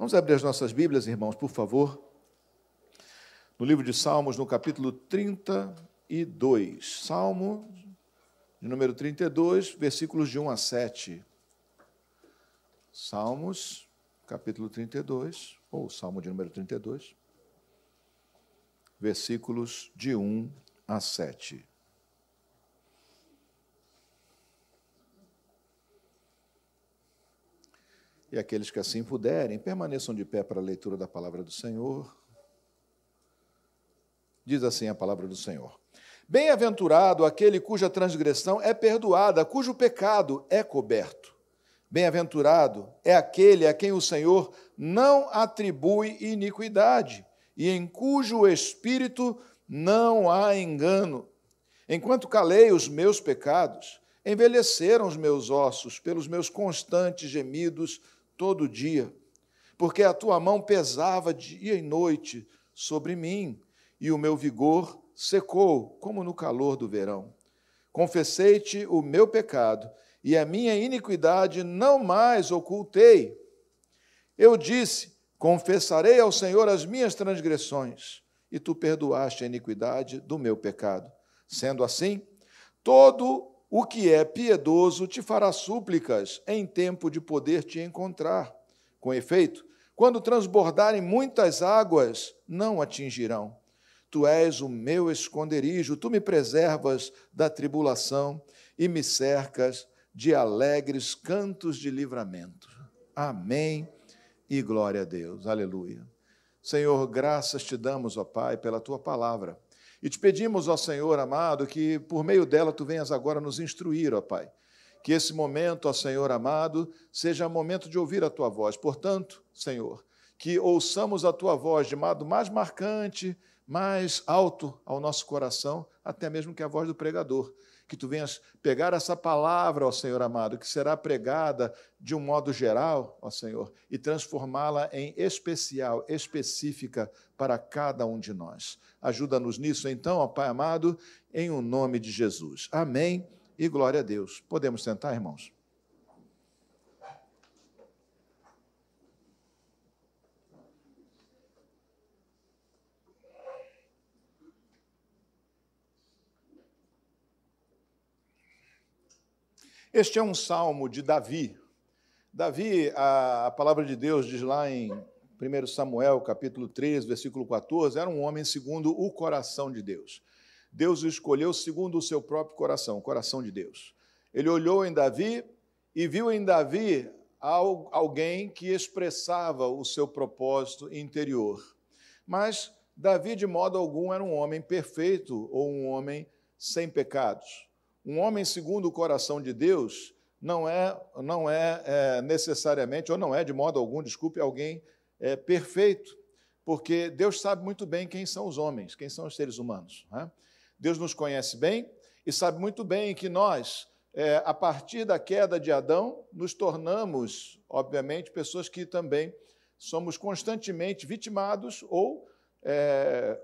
Vamos abrir as nossas Bíblias, irmãos, por favor. No livro de Salmos, no capítulo 32. Salmo de número 32, versículos de 1 a 7. Salmos, capítulo 32, ou Salmo de número 32, versículos de 1 a 7. E aqueles que assim puderem, permaneçam de pé para a leitura da palavra do Senhor. Diz assim a palavra do Senhor: Bem-aventurado aquele cuja transgressão é perdoada, cujo pecado é coberto. Bem-aventurado é aquele a quem o Senhor não atribui iniquidade e em cujo espírito não há engano. Enquanto calei os meus pecados, envelheceram os meus ossos pelos meus constantes gemidos todo dia, porque a tua mão pesava dia e noite sobre mim, e o meu vigor secou como no calor do verão. Confessei-te o meu pecado, e a minha iniquidade não mais ocultei. Eu disse: Confessarei ao Senhor as minhas transgressões, e tu perdoaste a iniquidade do meu pecado. Sendo assim, todo o que é piedoso te fará súplicas em tempo de poder te encontrar. Com efeito, quando transbordarem muitas águas, não atingirão. Tu és o meu esconderijo, tu me preservas da tribulação e me cercas de alegres cantos de livramento. Amém e glória a Deus. Aleluia. Senhor, graças te damos, ó Pai, pela tua palavra. E te pedimos, ó Senhor amado, que por meio dela tu venhas agora nos instruir, ó Pai. Que esse momento, ó Senhor amado, seja momento de ouvir a tua voz. Portanto, Senhor, que ouçamos a tua voz de modo mais marcante, mais alto ao nosso coração, até mesmo que a voz do pregador que tu venhas pegar essa palavra, ó Senhor amado, que será pregada de um modo geral, ó Senhor, e transformá-la em especial, específica para cada um de nós. Ajuda-nos nisso, então, ó Pai amado, em o um nome de Jesus. Amém e glória a Deus. Podemos sentar, irmãos? Este é um salmo de Davi. Davi, a, a, palavra de Deus diz lá em 1 Samuel, capítulo 3, versículo 14, era um homem segundo o coração de Deus. Deus o escolheu segundo o seu próprio coração, o coração de Deus. Ele olhou em Davi e viu em Davi alguém que expressava o seu propósito interior. Mas Davi, de modo algum, era um homem perfeito ou um homem sem pecados. Um homem segundo o coração de Deus não é, não é, é necessariamente, ou não é de modo algum, desculpe, alguém é, perfeito, porque Deus sabe muito bem quem são os homens, quem são os seres humanos. Né? Deus nos conhece bem e sabe muito bem que nós, é, a partir da queda de Adão, nos tornamos, obviamente, pessoas que também somos constantemente vitimados ou é,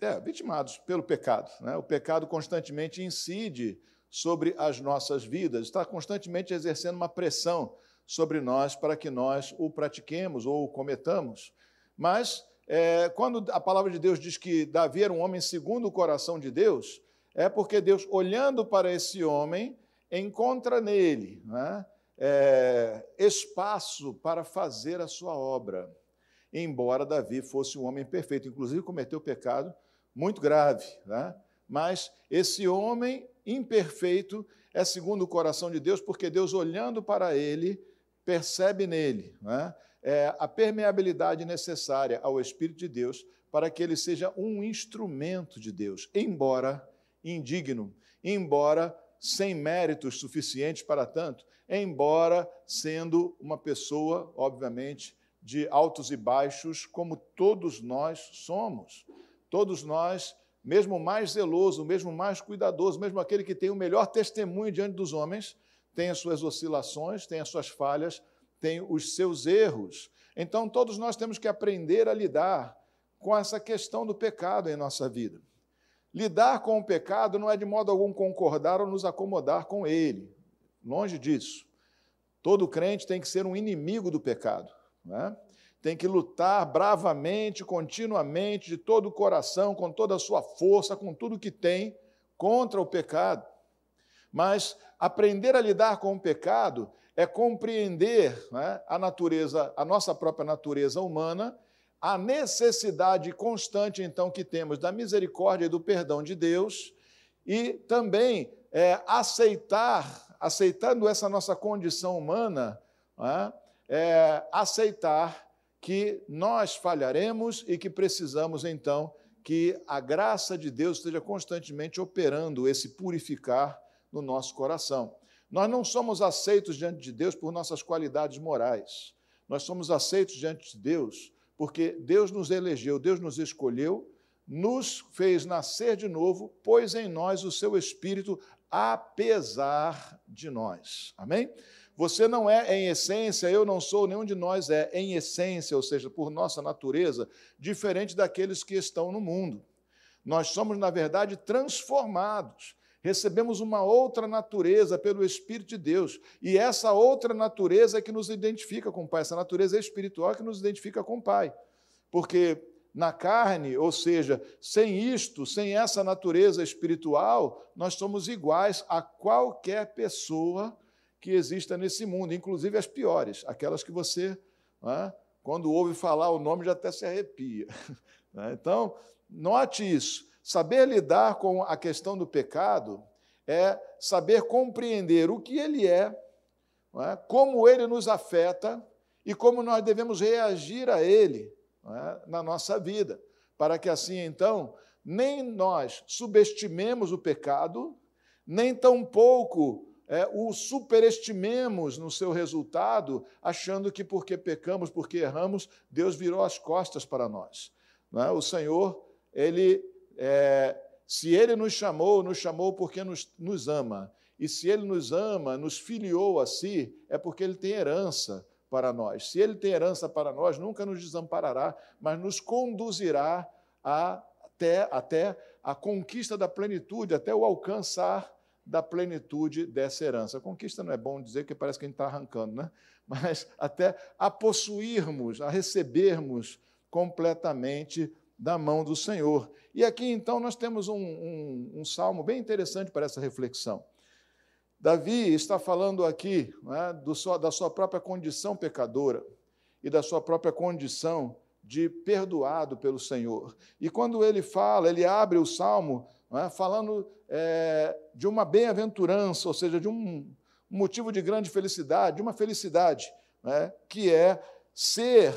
é, vitimados pelo pecado. Né? O pecado constantemente incide sobre as nossas vidas, está constantemente exercendo uma pressão sobre nós para que nós o pratiquemos ou o cometamos. Mas, é, quando a palavra de Deus diz que Davi era um homem segundo o coração de Deus, é porque Deus, olhando para esse homem, encontra nele né, é, espaço para fazer a sua obra. Embora Davi fosse um homem perfeito, inclusive cometeu pecado muito grave. Né? Mas esse homem imperfeito é segundo o coração de Deus, porque Deus, olhando para ele, percebe nele né? é a permeabilidade necessária ao Espírito de Deus para que ele seja um instrumento de Deus, embora indigno, embora sem méritos suficientes para tanto, embora sendo uma pessoa, obviamente, de altos e baixos, como todos nós somos. Todos nós, mesmo o mais zeloso, mesmo o mais cuidadoso, mesmo aquele que tem o melhor testemunho diante dos homens, tem as suas oscilações, tem as suas falhas, tem os seus erros. Então, todos nós temos que aprender a lidar com essa questão do pecado em nossa vida. Lidar com o pecado não é de modo algum concordar ou nos acomodar com ele. Longe disso. Todo crente tem que ser um inimigo do pecado. Né? Tem que lutar bravamente, continuamente, de todo o coração, com toda a sua força, com tudo que tem, contra o pecado. Mas aprender a lidar com o pecado é compreender né, a natureza, a nossa própria natureza humana, a necessidade constante, então, que temos da misericórdia e do perdão de Deus, e também é, aceitar, aceitando essa nossa condição humana, é, é, aceitar que nós falharemos e que precisamos, então, que a graça de Deus esteja constantemente operando esse purificar no nosso coração. Nós não somos aceitos diante de Deus por nossas qualidades morais. Nós somos aceitos diante de Deus porque Deus nos elegeu, Deus nos escolheu, nos fez nascer de novo, pôs em nós o seu espírito apesar de nós. Amém? Você não é em essência, eu não sou, nenhum de nós é em essência, ou seja, por nossa natureza, diferente daqueles que estão no mundo. Nós somos, na verdade, transformados. Recebemos uma outra natureza pelo Espírito de Deus. E essa outra natureza é que nos identifica com o Pai. Essa natureza espiritual é que nos identifica com o Pai. Porque na carne, ou seja, sem isto, sem essa natureza espiritual, nós somos iguais a qualquer pessoa que exista nesse mundo, inclusive as piores, aquelas que você, é? quando ouve falar o nome, já até se arrepia. Né? Então, note isso. Saber lidar com a questão do pecado é saber compreender o que ele é, é? como ele nos afeta e como nós devemos reagir a ele é? na nossa vida, para que assim, então, nem nós subestimemos o pecado, nem tampouco é, o superestimemos no seu resultado, achando que porque pecamos, porque erramos, Deus virou as costas para nós. É? O Senhor, Ele, é, se Ele nos chamou, nos chamou porque nos, nos ama. E se Ele nos ama, nos filiou a si, é porque Ele tem herança para nós. Se Ele tem herança para nós, nunca nos desamparará, mas nos conduzirá a, até, até a conquista da plenitude, até o alcançar da plenitude dessa herança. Conquista não é bom dizer que parece que a gente está arrancando, né? mas até a possuirmos, a recebermos completamente da mão do Senhor. E aqui então nós temos um, um, um salmo bem interessante para essa reflexão. Davi está falando aqui né, do, da sua própria condição pecadora e da sua própria condição de perdoado pelo Senhor. E quando ele fala, ele abre o salmo é? falando é, de uma bem-aventurança, ou seja, de um motivo de grande felicidade, de uma felicidade, é? que é ser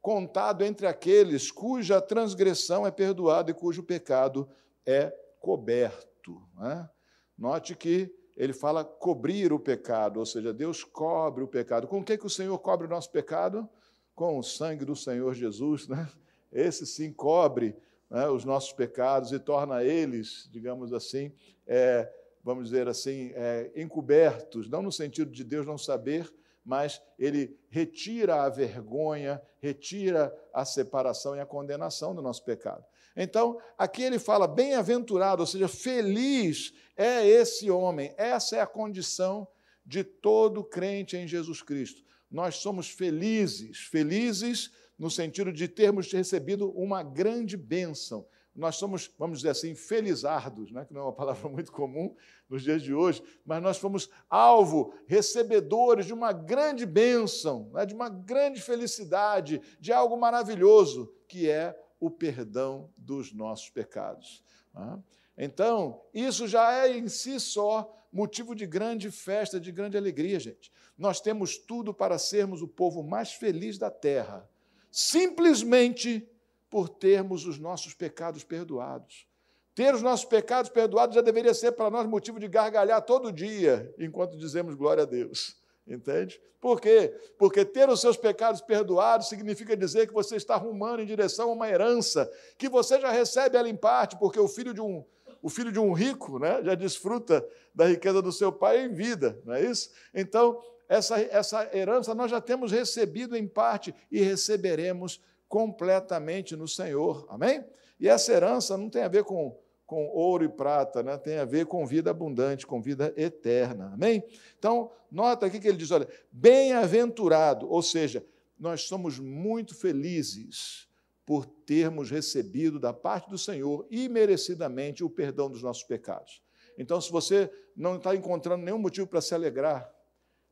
contado entre aqueles cuja transgressão é perdoada e cujo pecado é coberto. É? Note que ele fala cobrir o pecado, ou seja, Deus cobre o pecado. Com o que, que o Senhor cobre o nosso pecado? Com o sangue do Senhor Jesus. Né? Esse sim cobre né, os nossos pecados e torna eles, digamos assim, é, vamos dizer assim, é, encobertos, não no sentido de Deus não saber, mas ele retira a vergonha, retira a separação e a condenação do nosso pecado. Então, aqui ele fala bem-aventurado, ou seja, feliz é esse homem, essa é a condição de todo crente em Jesus Cristo. Nós somos felizes, felizes no sentido de termos recebido uma grande bênção. Nós somos, vamos dizer assim, felizardos, né? que não é uma palavra muito comum nos dias de hoje, mas nós fomos alvo, recebedores de uma grande bênção, né? de uma grande felicidade, de algo maravilhoso, que é o perdão dos nossos pecados. Né? Então, isso já é em si só motivo de grande festa, de grande alegria, gente. Nós temos tudo para sermos o povo mais feliz da terra simplesmente por termos os nossos pecados perdoados. Ter os nossos pecados perdoados já deveria ser para nós motivo de gargalhar todo dia, enquanto dizemos glória a Deus. Entende? Por quê? Porque ter os seus pecados perdoados significa dizer que você está rumando em direção a uma herança que você já recebe ela em parte, porque o filho de um, o filho de um rico né, já desfruta da riqueza do seu pai em vida, não é isso? Então, essa, essa herança nós já temos recebido em parte e receberemos completamente no Senhor. Amém? E essa herança não tem a ver com, com ouro e prata, né? tem a ver com vida abundante, com vida eterna. Amém? Então, nota aqui que ele diz: olha, bem-aventurado, ou seja, nós somos muito felizes por termos recebido da parte do Senhor imerecidamente o perdão dos nossos pecados. Então, se você não está encontrando nenhum motivo para se alegrar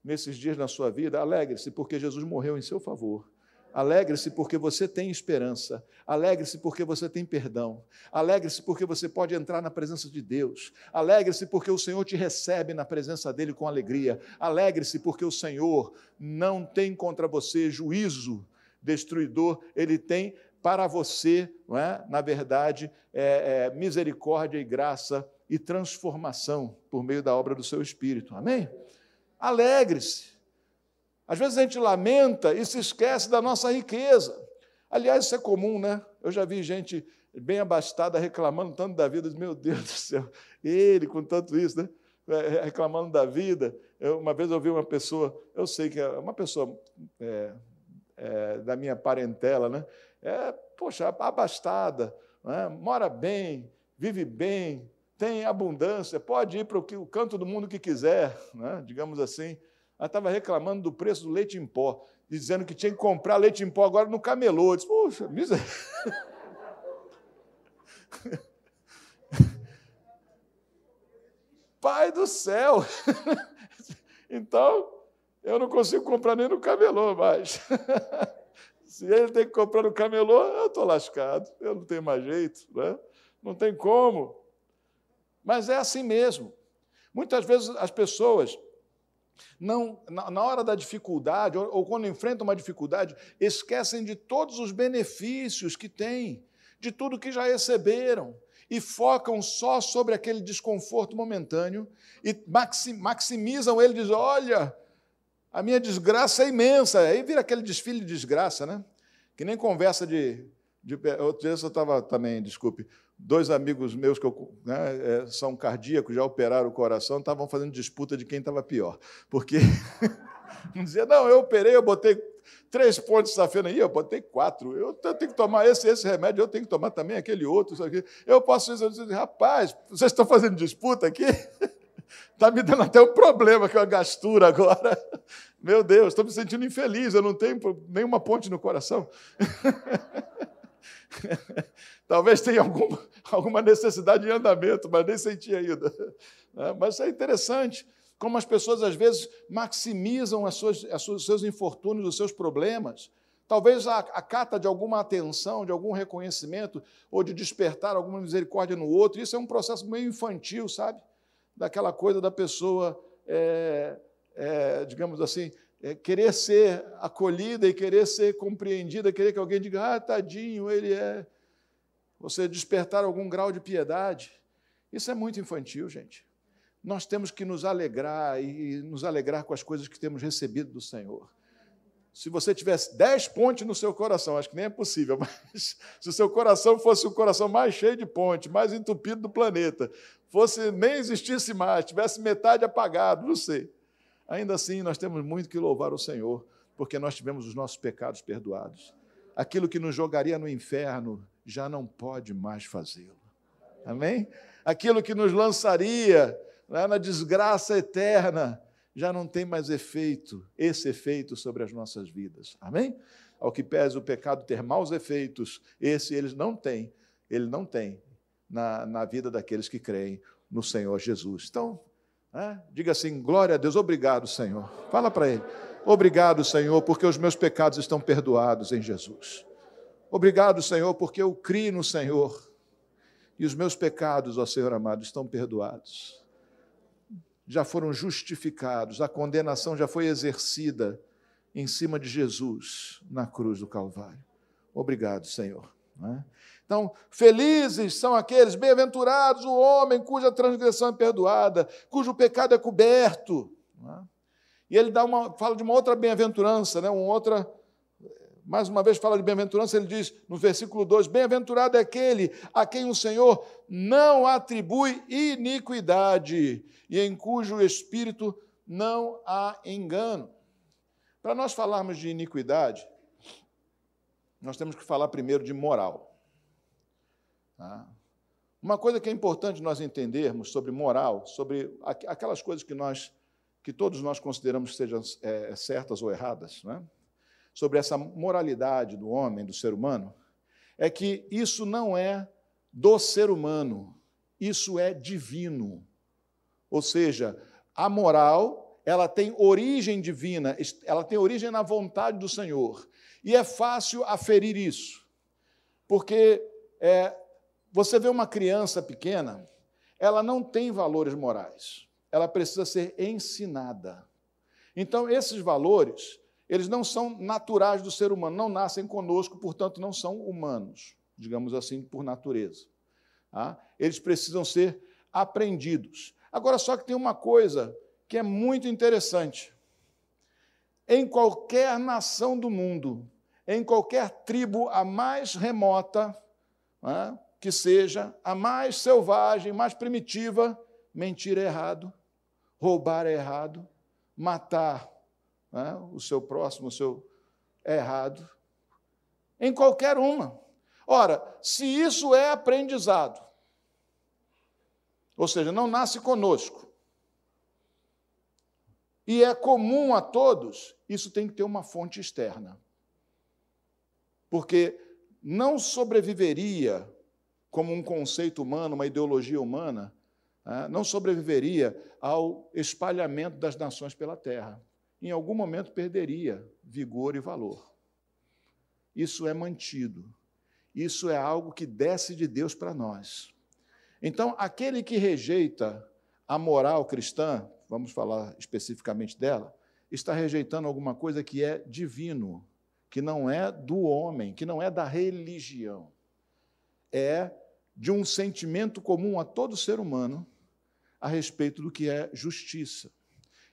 nesses dias na sua vida, alegre-se, porque Jesus morreu em seu favor. Alegre-se porque você tem esperança. Alegre-se porque você tem perdão. Alegre-se porque você pode entrar na presença de Deus. Alegre-se porque o Senhor te recebe na presença dele com alegria. Alegre-se porque o Senhor não tem contra você juízo destruidor, ele tem para você, é? na verdade, é, é, misericórdia e graça e transformação por meio da obra do seu Espírito. Amém? Alegre-se. Às vezes a gente lamenta e se esquece da nossa riqueza. Aliás, isso é comum, né? Eu já vi gente bem abastada reclamando tanto da vida. Meu Deus do céu, ele com tanto isso, né? É, reclamando da vida. Eu, uma vez eu vi uma pessoa, eu sei que é uma pessoa é, é, da minha parentela, né? É, poxa, abastada, né? mora bem, vive bem, tem abundância, pode ir para o canto do mundo que quiser, né? digamos assim. Ela estava reclamando do preço do leite em pó, dizendo que tinha que comprar leite em pó agora no camelô. Eu disse, Puxa, miséria. Pai do céu! Então, eu não consigo comprar nem no camelô mais. Se ele tem que comprar no camelô, eu estou lascado, eu não tenho mais jeito, né? não tem como. Mas é assim mesmo. Muitas vezes as pessoas não, na, hora da dificuldade, ou, ou quando enfrentam uma dificuldade, esquecem de todos os benefícios que têm, de tudo que já receberam, e focam só sobre aquele desconforto momentâneo e maximizam ele, dizem: olha, a minha desgraça é imensa. Aí vira aquele desfile de desgraça, né? Que nem conversa de. De outro dia eu estava também, desculpe, dois amigos meus que eu, né, é, são cardíacos, já operaram o coração, estavam fazendo disputa de quem estava pior. Porque um dizia, não, eu operei, eu botei três pontos de safena aí, eu botei quatro. Eu tenho que tomar esse, esse remédio, eu tenho que tomar também aquele outro. Eu posso dizer, rapaz, vocês estão fazendo disputa aqui? Está me dando até um problema com a gastura agora. Meu Deus, estou me sentindo infeliz, eu não tenho nenhuma ponte no coração. Talvez tenha alguma, alguma necessidade de andamento, mas nem senti ainda. É, mas é interessante como as pessoas, às vezes, maximizam as suas, as suas, os seus infortúnios, os seus problemas. Talvez a, a cata de alguma atenção, de algum reconhecimento, ou de despertar alguma misericórdia no outro. Isso é um processo meio infantil, sabe? Daquela coisa da pessoa, é, é, digamos assim, é, querer ser acolhida e querer ser compreendida, querer que alguém diga, ah, tadinho, ele é. Você despertar algum grau de piedade. Isso é muito infantil, gente. Nós temos que nos alegrar e nos alegrar com as coisas que temos recebido do Senhor. Se você tivesse dez pontes no seu coração, acho que nem é possível, mas se o seu coração fosse o coração mais cheio de ponte, mais entupido do planeta, fosse nem existisse mais, tivesse metade apagado, não sei Ainda assim, nós temos muito que louvar o Senhor, porque nós tivemos os nossos pecados perdoados. Aquilo que nos jogaria no inferno já não pode mais fazê-lo. Amém? Aquilo que nos lançaria né, na desgraça eterna já não tem mais efeito, esse efeito sobre as nossas vidas. Amém? Ao que pese o pecado ter maus efeitos, esse eles não têm, ele não tem na, na vida daqueles que creem no Senhor Jesus. Então, é? Diga assim: glória a Deus, obrigado, Senhor. Fala para ele: obrigado, Senhor, porque os meus pecados estão perdoados em Jesus. Obrigado, Senhor, porque eu criei no Senhor e os meus pecados, ó Senhor amado, estão perdoados. Já foram justificados, a condenação já foi exercida em cima de Jesus na cruz do Calvário. Obrigado, Senhor. É? Então, felizes são aqueles, bem-aventurados o homem cuja transgressão é perdoada, cujo pecado é coberto. É? E ele dá uma, fala de uma outra bem-aventurança, né? uma outra, mais uma vez fala de bem-aventurança, ele diz no versículo 2: Bem-aventurado é aquele a quem o Senhor não atribui iniquidade e em cujo espírito não há engano. Para nós falarmos de iniquidade, nós temos que falar primeiro de moral. Tá? Uma coisa que é importante nós entendermos sobre moral, sobre aquelas coisas que nós, que todos nós consideramos sejam é, certas ou erradas, né? sobre essa moralidade do homem, do ser humano, é que isso não é do ser humano, isso é divino. Ou seja, a moral, ela tem origem divina, ela tem origem na vontade do Senhor. E é fácil aferir isso, porque é, você vê uma criança pequena, ela não tem valores morais, ela precisa ser ensinada. Então, esses valores, eles não são naturais do ser humano, não nascem conosco, portanto, não são humanos, digamos assim, por natureza. Tá? Eles precisam ser aprendidos. Agora, só que tem uma coisa que é muito interessante. Em qualquer nação do mundo, em qualquer tribo a mais remota, né, que seja, a mais selvagem, mais primitiva, mentir é errado, roubar é errado, matar né, o seu próximo, o seu é errado. Em qualquer uma. Ora, se isso é aprendizado, ou seja, não nasce conosco, e é comum a todos, isso tem que ter uma fonte externa. Porque não sobreviveria como um conceito humano, uma ideologia humana, né, não sobreviveria ao espalhamento das nações pela terra. Em algum momento perderia vigor e valor. Isso é mantido. Isso é algo que desce de Deus para nós. Então, aquele que rejeita a moral cristã, vamos falar especificamente dela, está rejeitando alguma coisa que é divino, que não é do homem, que não é da religião. É de um sentimento comum a todo ser humano a respeito do que é justiça.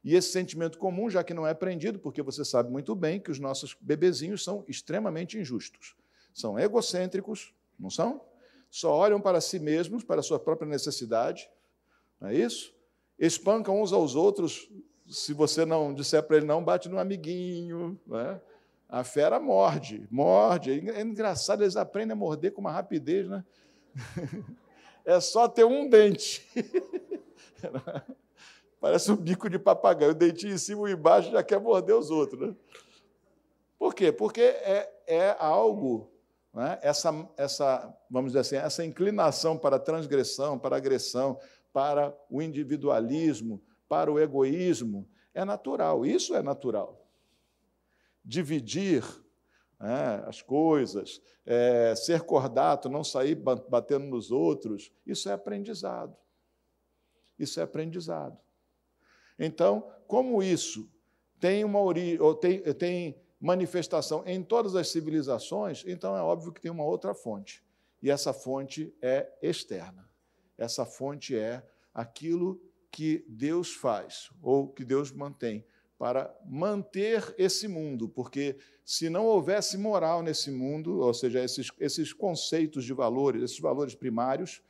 E esse sentimento comum, já que não é aprendido, porque você sabe muito bem que os nossos bebezinhos são extremamente injustos. São egocêntricos, não são? Só olham para si mesmos, para a sua própria necessidade, não é isso? Espancam uns aos outros. Se você não disser para ele não, bate no amiguinho. Não é? A fera morde, morde. É engraçado, eles aprendem a morder com uma rapidez, né? É só ter um dente. Parece um bico de papagaio, o dentinho em cima e embaixo já quer morder os outros. Né? Por quê? Porque é, é algo, né? essa, essa, vamos dizer assim, essa inclinação para a transgressão, para a agressão, para o individualismo, para o egoísmo, é natural. Isso é natural. Dividir né, as coisas, é, ser cordato, não sair batendo nos outros, isso é aprendizado. Isso é aprendizado. Então, como isso tem uma origem, ou tem, tem manifestação em todas as civilizações, então é óbvio que tem uma outra fonte. E essa fonte é externa. Essa fonte é aquilo que Deus faz, ou que Deus mantém, para manter esse mundo, porque se não houvesse moral nesse mundo, ou seja, esses, esses conceitos de valores, esses valores primários,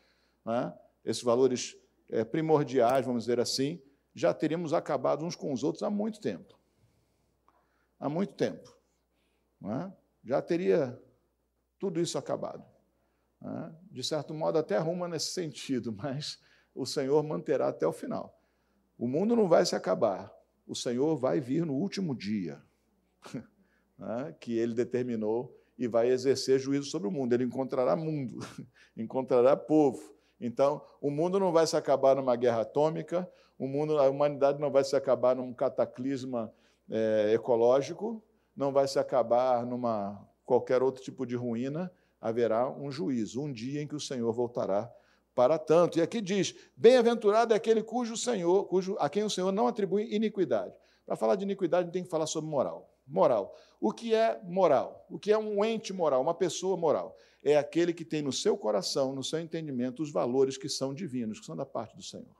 né, esses valores é, primordiais, vamos dizer assim, já teríamos acabado uns com os outros há muito tempo. Há muito tempo. É? Já teria tudo isso acabado. É? De certo modo, até arruma nesse sentido, mas o Senhor manterá até o final. O mundo não vai se acabar, o Senhor vai vir no último dia, é? que ele determinou e vai exercer juízo sobre o mundo. Ele encontrará mundo, encontrará povo, então, o mundo não vai se acabar numa guerra atômica, o mundo, a humanidade não vai se acabar num cataclisma é, ecológico, não vai se acabar numa qualquer outro tipo de ruína, haverá um juízo, um dia em que o Senhor voltará para tanto. E aqui diz: bem-aventurado é aquele cujo Senhor, cujo, a quem o Senhor não atribui iniquidade. Para falar de iniquidade, tem que falar sobre moral. Moral. O que é moral? O que é um ente moral, uma pessoa moral? É aquele que tem no seu coração, no seu entendimento, os valores que são divinos, que são da parte do Senhor.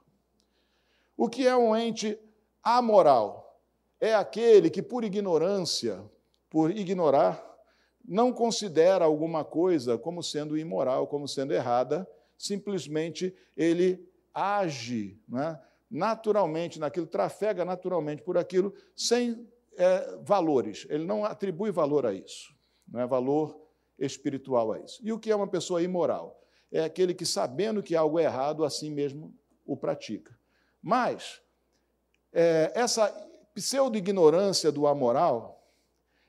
O que é um ente amoral? É aquele que, por ignorância, por ignorar, não considera alguma coisa como sendo imoral, como sendo errada, simplesmente ele age né, naturalmente naquilo, trafega naturalmente por aquilo, sem é, valores, ele não atribui valor a isso, não é valor espiritual a isso. E o que é uma pessoa imoral? É aquele que, sabendo que algo é errado, assim mesmo o pratica. Mas é, essa pseudo-ignorância do amoral,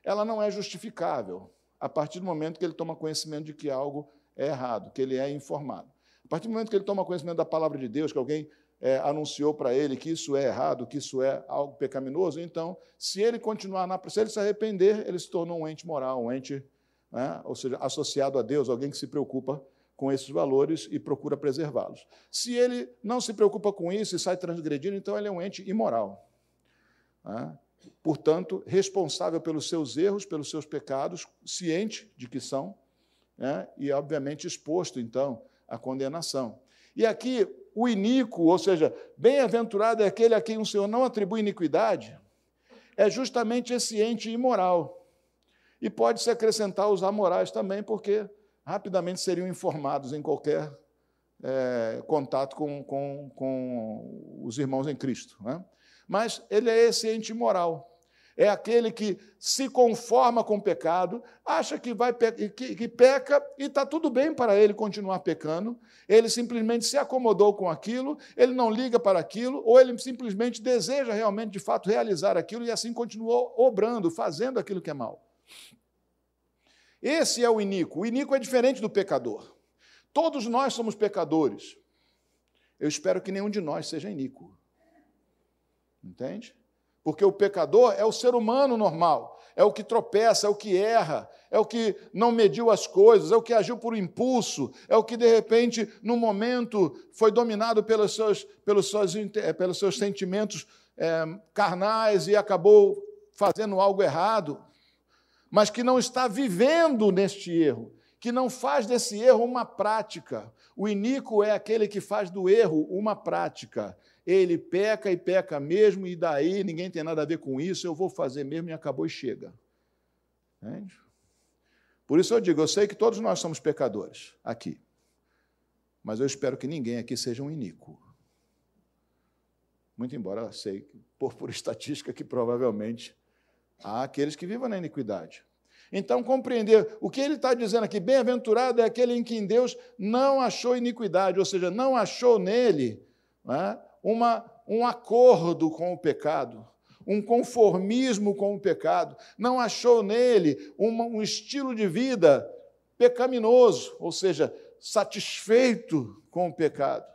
ela não é justificável a partir do momento que ele toma conhecimento de que algo é errado, que ele é informado. A partir do momento que ele toma conhecimento da palavra de Deus, que alguém é, anunciou para ele que isso é errado, que isso é algo pecaminoso, então, se ele continuar na. Se ele se arrepender, ele se tornou um ente moral, um ente, né, ou seja, associado a Deus, alguém que se preocupa com esses valores e procura preservá-los. Se ele não se preocupa com isso e sai transgredindo, então ele é um ente imoral. Né? Portanto, responsável pelos seus erros, pelos seus pecados, ciente de que são, né? e, obviamente, exposto, então, à condenação. E aqui, o iníquo, ou seja, bem-aventurado é aquele a quem o Senhor não atribui iniquidade, é justamente esse ente imoral. E pode-se acrescentar os amorais também, porque rapidamente seriam informados em qualquer é, contato com, com, com, os irmãos em Cristo. Né? Mas ele é esse ente moral. É aquele que se conforma com o pecado, acha que, vai, que, que peca e está tudo bem para ele continuar pecando. Ele simplesmente se acomodou com aquilo, ele não liga para aquilo, ou ele simplesmente deseja realmente, de fato, realizar aquilo e assim continuou obrando, fazendo aquilo que é mal. Esse é o iníquo. O iníquo é diferente do pecador. Todos nós somos pecadores. Eu espero que nenhum de nós seja iníquo. Entende? Porque o pecador é o ser humano normal, é o que tropeça, é o que erra, é o que não mediu as coisas, é o que agiu por impulso, é o que de repente, no momento, foi dominado pelos seus, pelos seus, pelos seus sentimentos é, carnais e acabou fazendo algo errado mas que não está vivendo neste erro, que não faz desse erro uma prática. O iníquo é aquele que faz do erro uma prática. Ele peca e peca mesmo, e daí ninguém tem nada a ver com isso, eu vou fazer mesmo e acabou e chega. Entende? Por isso eu digo, eu sei que todos nós somos pecadores aqui, mas eu espero que ninguém aqui seja um iníquo. Muito embora sei, por, por estatística, que provavelmente Há aqueles que vivem na iniquidade. Então, compreender o que ele está dizendo aqui, bem-aventurado é aquele em quem Deus não achou iniquidade, ou seja, não achou nele né, uma, um acordo com o pecado, um conformismo com o pecado, não achou nele uma, um estilo de vida pecaminoso, ou seja, satisfeito com o pecado.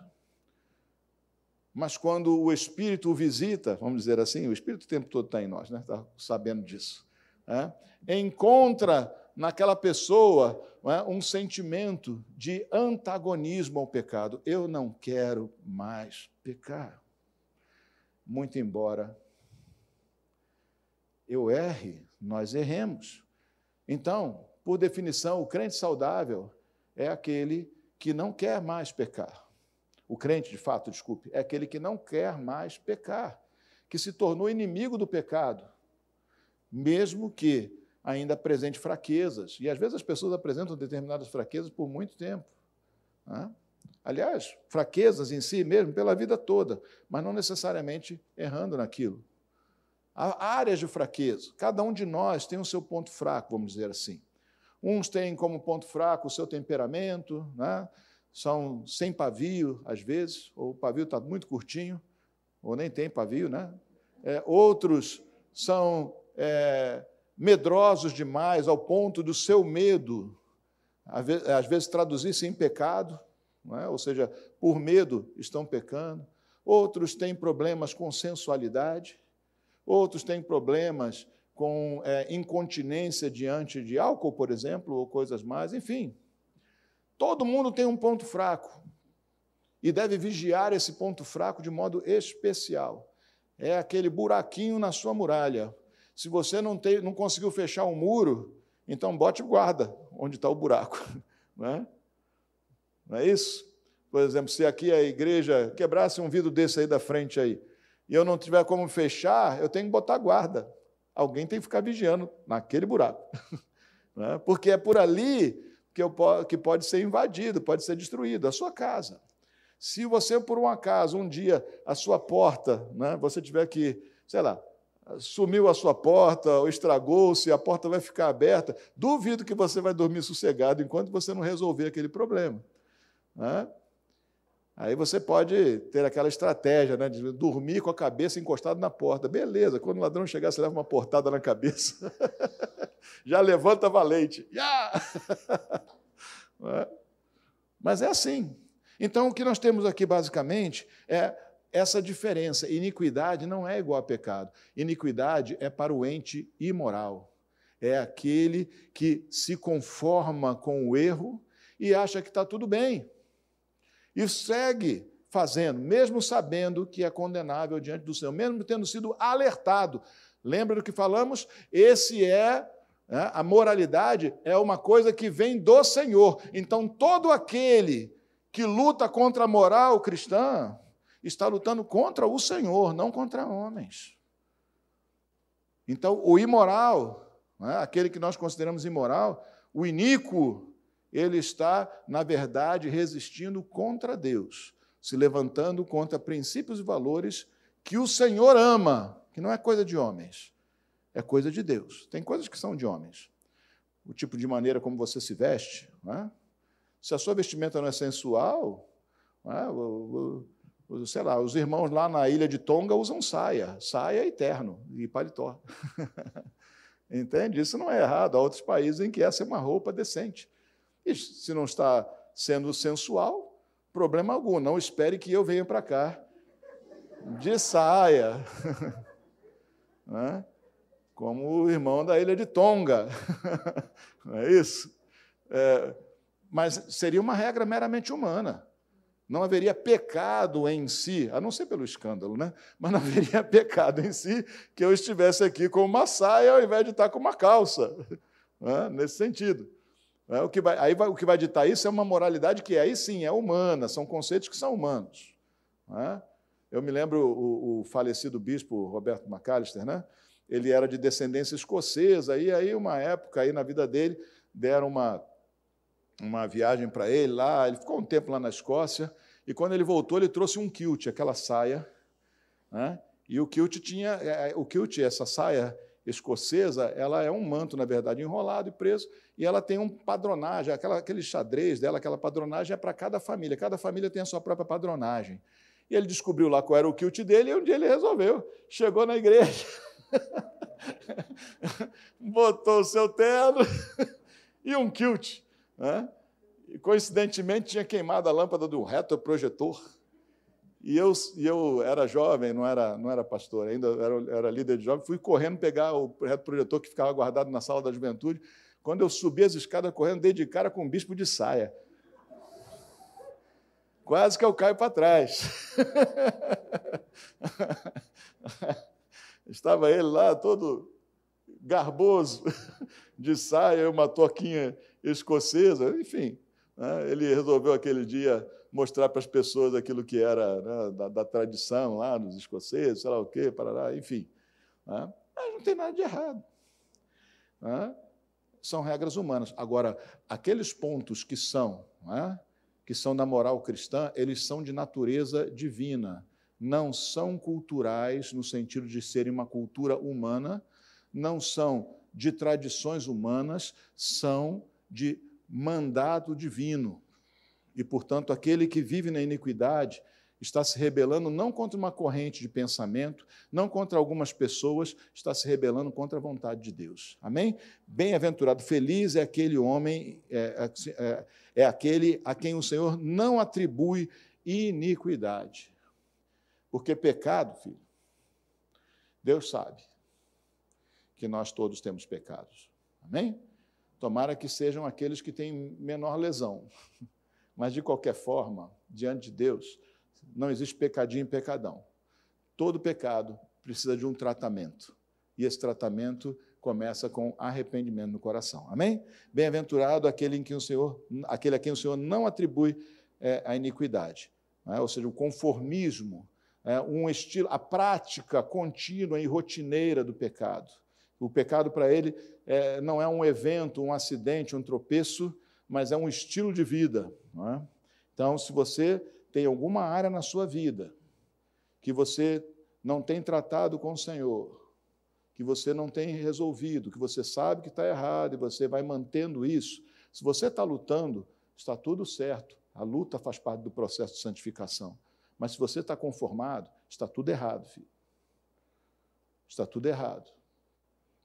Mas quando o Espírito o visita, vamos dizer assim, o Espírito o tempo todo está em nós, né? está sabendo disso. Né? Encontra naquela pessoa é? um sentimento de antagonismo ao pecado. Eu não quero mais pecar. Muito embora eu erre, nós erremos. Então, por definição, o crente saudável é aquele que não quer mais pecar. O crente, de fato, desculpe, é aquele que não quer mais pecar, que se tornou inimigo do pecado, mesmo que ainda apresente fraquezas. E às vezes as pessoas apresentam determinadas fraquezas por muito tempo. Né? Aliás, fraquezas em si mesmo pela vida toda, mas não necessariamente errando naquilo. Há áreas de fraqueza. Cada um de nós tem o seu ponto fraco, vamos dizer assim. Uns têm como ponto fraco o seu temperamento, né? são sem pavio, às vezes, ou o pavio está muito curtinho, ou nem tem pavio, né? É, outros são é, medrosos demais, ao ponto do seu medo, às vezes, traduzir-se em pecado, é? ou seja, por medo estão pecando. Outros têm problemas com sensualidade, outros têm problemas com é, incontinência diante de álcool, por exemplo, ou coisas mais, enfim. Todo mundo tem um ponto fraco e deve vigiar esse ponto fraco de modo especial. É aquele buraquinho na sua muralha. Se você não, tem, não conseguiu fechar um muro, então bote guarda onde está o buraco. Não é? não é isso? Por exemplo, se aqui a igreja quebrasse um vidro desse aí da frente aí, e eu não tiver como fechar, eu tenho que botar guarda. Alguém tem que ficar vigiando naquele buraco. É? Porque é por ali que, eu, que pode ser invadido, pode ser destruído, a sua casa. Se você, por um acaso, um dia, a sua porta, né, você tiver que, sei lá, sumiu a sua porta, ou estragou-se, a porta vai ficar aberta, duvido que você vai dormir sossegado enquanto você não resolver aquele problema. Né? Aí você pode ter aquela estratégia né, de dormir com a cabeça encostada na porta. Beleza, quando o ladrão chegar, você leva uma portada na cabeça. Já levanta valente. Yeah! Mas é assim. Então, o que nós temos aqui, basicamente, é essa diferença. Iniquidade não é igual a pecado. Iniquidade é para o ente imoral. É aquele que se conforma com o erro e acha que está tudo bem. E segue fazendo, mesmo sabendo que é condenável diante do Senhor, mesmo tendo sido alertado. Lembra do que falamos? Esse é né, a moralidade é uma coisa que vem do Senhor. Então, todo aquele que luta contra a moral cristã está lutando contra o Senhor, não contra homens. Então, o imoral, né, aquele que nós consideramos imoral, o iníquo, ele está, na verdade, resistindo contra Deus, se levantando contra princípios e valores que o Senhor ama, que não é coisa de homens, é coisa de Deus. Tem coisas que são de homens. O tipo de maneira como você se veste, não é? Se a sua vestimenta não é sensual, não é? Sei lá, os irmãos lá na ilha de Tonga usam saia, saia e terno e paletó. Entende? Isso não é errado. Há outros países em que essa é uma roupa decente. E se não está sendo sensual, problema algum. Não espere que eu venha para cá de saia. Como o irmão da ilha de Tonga. Não é isso? É, mas seria uma regra meramente humana. Não haveria pecado em si, a não ser pelo escândalo, né? Mas não haveria pecado em si que eu estivesse aqui com uma saia ao invés de estar com uma calça, né? nesse sentido. Né? O que vai, aí vai, o que vai ditar isso é uma moralidade que aí sim é humana, são conceitos que são humanos. Né? Eu me lembro o, o, falecido bispo Roberto McAllister, né? ele era de descendência escocesa, e aí, uma época aí na vida dele, deram uma uma viagem para ele lá, ele ficou um tempo lá na Escócia, e quando ele voltou, ele trouxe um kilt, aquela saia, né? e o kilt tinha, é, é, o kilt, essa saia escocesa, ela é um manto, na verdade, enrolado e preso, e ela tem um padronagem, aquela, aquele xadrez dela, aquela padronagem é para cada família, cada família tem a sua própria padronagem. E ele descobriu lá qual era o kilt dele, e um dia ele resolveu, chegou na igreja, botou o seu terno e um kilt. Né? E, coincidentemente, tinha queimado a lâmpada do retroprojetor. E eu, e eu era jovem, não era, não era pastor ainda, era, era líder de jovem, fui correndo pegar o retroprojetor que ficava guardado na sala da juventude. Quando eu subi as escadas correndo, dei de cara com um bispo de saia. Quase que eu caio para trás. Estava ele lá, todo garboso, de saia, uma toquinha escocesa, enfim. Né? Ele resolveu aquele dia mostrar para as pessoas aquilo que era né, da, da, tradição lá dos escoceses, sei lá o quê, parará, enfim. Né? Mas não tem nada de errado. Né? São regras humanas. Agora, aqueles pontos que são, né, que são da moral cristã, eles são de natureza divina. Não são culturais no sentido de serem uma cultura humana, não são de tradições humanas, são de mandato divino. E, portanto, aquele que vive na iniquidade está se rebelando não contra uma corrente de pensamento, não contra algumas pessoas, está se rebelando contra a vontade de Deus. Amém? Bem-aventurado, feliz é aquele homem, é, é, é aquele a quem o Senhor não atribui iniquidade. Porque pecado, filho, Deus sabe que nós todos temos pecados. Amém? Tomara que sejam aqueles que têm menor lesão. Mas, de qualquer forma, diante de Deus, não existe pecadinho e pecadão. Todo pecado precisa de um tratamento. E esse tratamento começa com arrependimento no coração. Amém? Bem-aventurado aquele, aquele a quem o Senhor não atribui é, a iniquidade. É? Ou seja, o conformismo, é, um estilo, a prática contínua e rotineira do pecado. O pecado para ele é, não é um evento, um acidente, um tropeço, mas é um estilo de vida. É? Então, se você tem alguma área na sua vida que você não tem tratado com o Senhor, que você não tem resolvido, que você sabe que está errado e você vai mantendo isso, se você está lutando, está tudo certo. A luta faz parte do processo de santificação. Mas se você está conformado, está tudo errado, filho. Está tudo errado.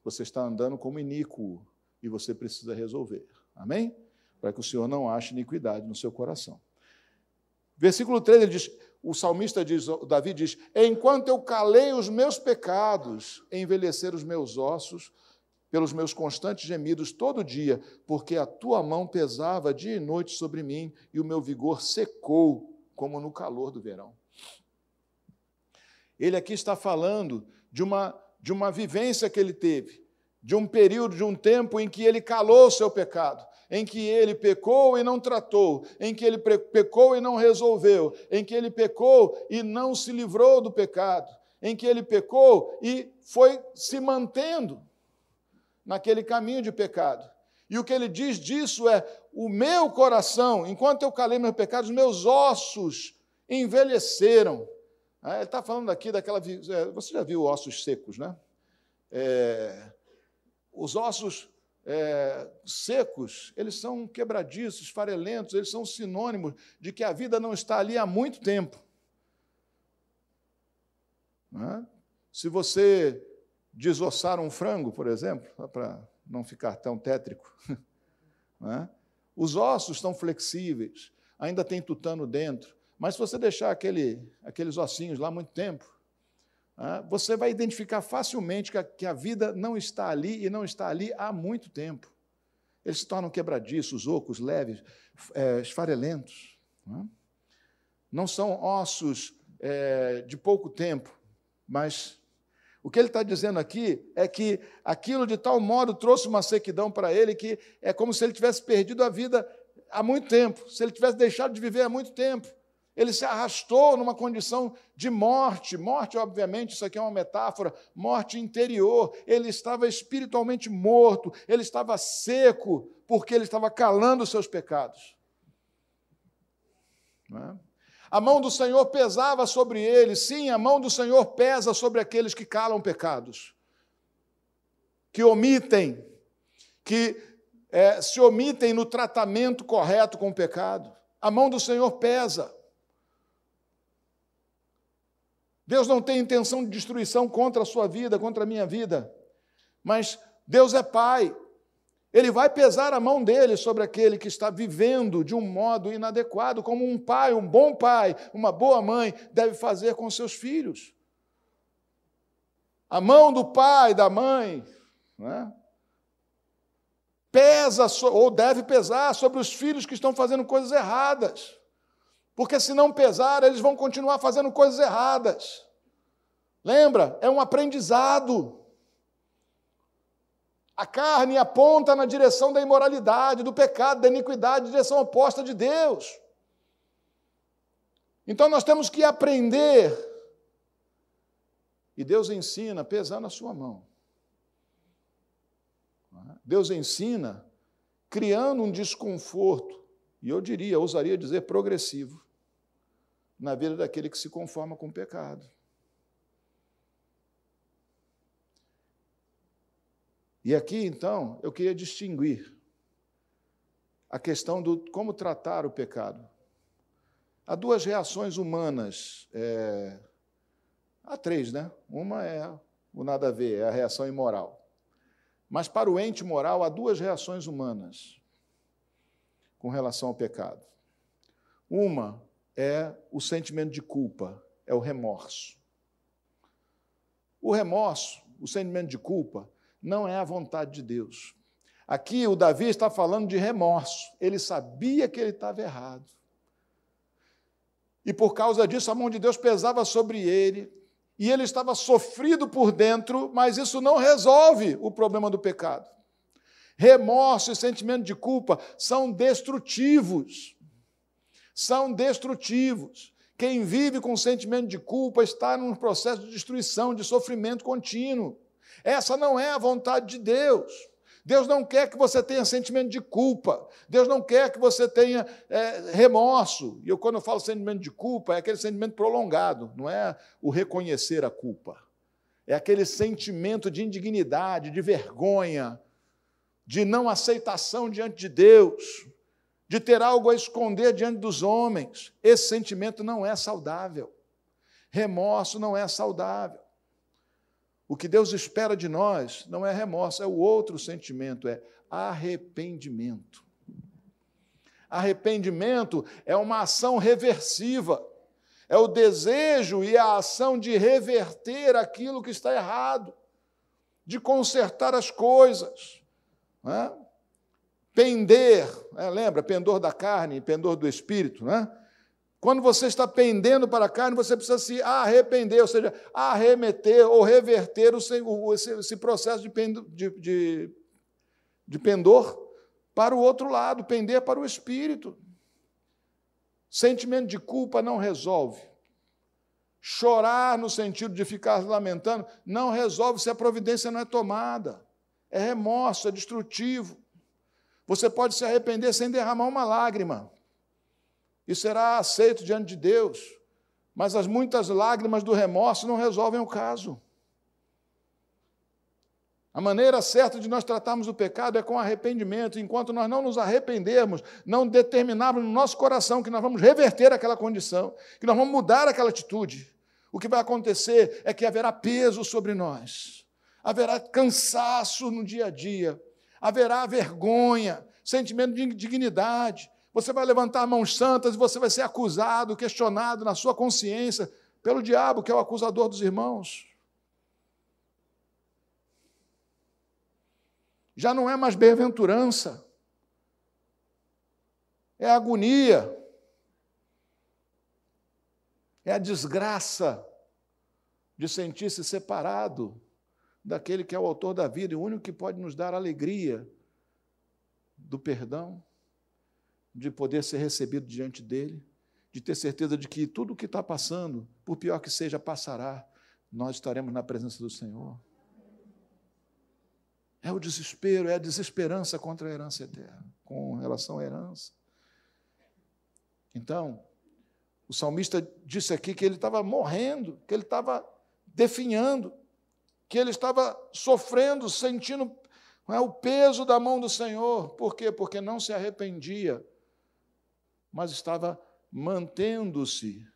Você está andando como iníquo e você precisa resolver. Amém? Para que o Senhor não ache iniquidade no seu coração. Versículo 3, ele diz: o salmista diz, Davi diz: Enquanto eu calei os meus pecados, envelhecer os meus ossos, pelos meus constantes gemidos todo dia, porque a tua mão pesava dia e noite sobre mim e o meu vigor secou, como no calor do verão. Ele aqui está falando de uma, de uma vivência que ele teve, de um período, de um tempo em que ele calou o seu pecado, em que ele pecou e não tratou, em que ele pecou e não resolveu, em que ele pecou e não se livrou do pecado, em que ele pecou e foi se mantendo naquele caminho de pecado. E o que ele diz disso é: o meu coração, enquanto eu calei meus pecados, meus ossos envelheceram. Ah, ele está falando aqui daquela. É, você já viu ossos secos, né? É, os ossos é, secos, eles são quebradiços, farelentos, eles são sinônimos de que a vida não está ali há muito tempo. É? Se você desossar um frango, por exemplo, para não ficar tão tétrico. É? Os ossos estão flexíveis, ainda tem tutano dentro, mas se você deixar aquele, aqueles ossinhos lá muito tempo, é? você vai identificar facilmente que a, vida não está ali e não está ali há muito tempo. Eles se tornam quebradiços, ocos, leves, é, esfarelentos. Não, é? não são ossos é, de pouco tempo, mas o que ele está dizendo aqui é que aquilo de tal modo trouxe uma sequidão para ele que é como se ele tivesse perdido a vida há muito tempo, se ele tivesse deixado de viver há muito tempo. Ele se arrastou numa condição de morte. Morte, obviamente, isso aqui é uma metáfora, morte interior. Ele estava espiritualmente morto, ele estava seco, porque ele estava calando os seus pecados. É? A mão do Senhor pesava sobre ele. Sim, a mão do Senhor pesa sobre aqueles que calam pecados, que omitem, que é, se omitem no tratamento correto com o pecado. A mão do Senhor pesa. Deus não tem intenção de destruição contra a sua vida, contra a minha vida, mas Deus é Pai. Ele vai pesar a mão dele sobre aquele que está vivendo de um modo inadequado, como um pai, um bom pai, uma boa mãe deve fazer com seus filhos. A mão do pai, da mãe, né, pesa ou deve pesar sobre os filhos que estão fazendo coisas erradas. Porque se não pesar, eles vão continuar fazendo coisas erradas. Lembra? É um aprendizado. A carne aponta na direção da imoralidade, do pecado, da iniquidade, direção oposta de Deus. Então nós temos que aprender. E Deus ensina pesando a sua mão. Deus ensina criando um desconforto, e eu diria, ousaria dizer progressivo, na vida daquele que se conforma com o pecado. E aqui, então, eu queria distinguir a questão do como tratar o pecado. Há duas reações humanas. É... Há três, né? Uma é o nada a ver, é a reação imoral. Mas para o ente moral, há duas reações humanas com relação ao pecado. Uma é o sentimento de culpa, é o remorso. O remorso, o sentimento de culpa, não é a vontade de Deus. Aqui o Davi está falando de remorso. Ele sabia que ele estava errado. E por causa disso, a mão de Deus pesava sobre ele. E ele estava sofrido por dentro, mas isso não resolve o problema do pecado. Remorso e sentimento de culpa são destrutivos. São destrutivos. Quem vive com sentimento de culpa está num processo de destruição, de sofrimento contínuo. Essa não é a vontade de Deus. Deus não quer que você tenha sentimento de culpa. Deus não quer que você tenha é, remorso. E eu, quando eu falo sentimento de culpa, é aquele sentimento prolongado, não é o reconhecer a culpa. É aquele sentimento de indignidade, de vergonha, de não aceitação diante de Deus, de ter algo a esconder diante dos homens. Esse sentimento não é saudável. Remorso não é saudável. O que Deus espera de nós não é remorso, é o outro sentimento, é arrependimento. Arrependimento é uma ação reversiva, é o desejo e a ação de reverter aquilo que está errado, de consertar as coisas. Né? Pender, né? lembra? Pendor da carne, pendor do espírito, né? Quando você está pendendo para a carne, você precisa se arrepender, ou seja, arremeter ou reverter esse, processo de pendor para o outro lado, pender para o espírito. Sentimento de culpa não resolve. Chorar no sentido de ficar lamentando não resolve se a providência não é tomada. É remorso, é destrutivo. Você pode se arrepender sem derramar uma lágrima e será aceito diante de Deus. Mas as muitas lágrimas do remorso não resolvem o caso. A maneira certa de nós tratarmos o pecado é com arrependimento. Enquanto nós não nos arrependermos, não determinarmos no nosso coração que nós vamos reverter aquela condição, que nós vamos mudar aquela atitude, o que vai acontecer é que haverá peso sobre nós, haverá cansaço no dia a dia, haverá vergonha, sentimento de indignidade, você vai levantar mãos santas e você vai ser acusado, questionado na sua consciência pelo diabo, que é o acusador dos irmãos. Já não é mais bem-aventurança, é agonia, é a desgraça de sentir-se separado daquele que é o autor da vida e o único que pode nos dar alegria do perdão de poder ser recebido diante dele, de ter certeza de que tudo o que está passando, por pior que seja, passará, nós estaremos na presença do Senhor. É o desespero, é a desesperança contra a herança eterna, com relação à herança. Então, o salmista disse aqui que ele estava morrendo, que ele estava definhando, que ele estava sofrendo, sentindo é, o peso da mão do Senhor. Por quê? Porque não se arrependia mas estava mantendo-se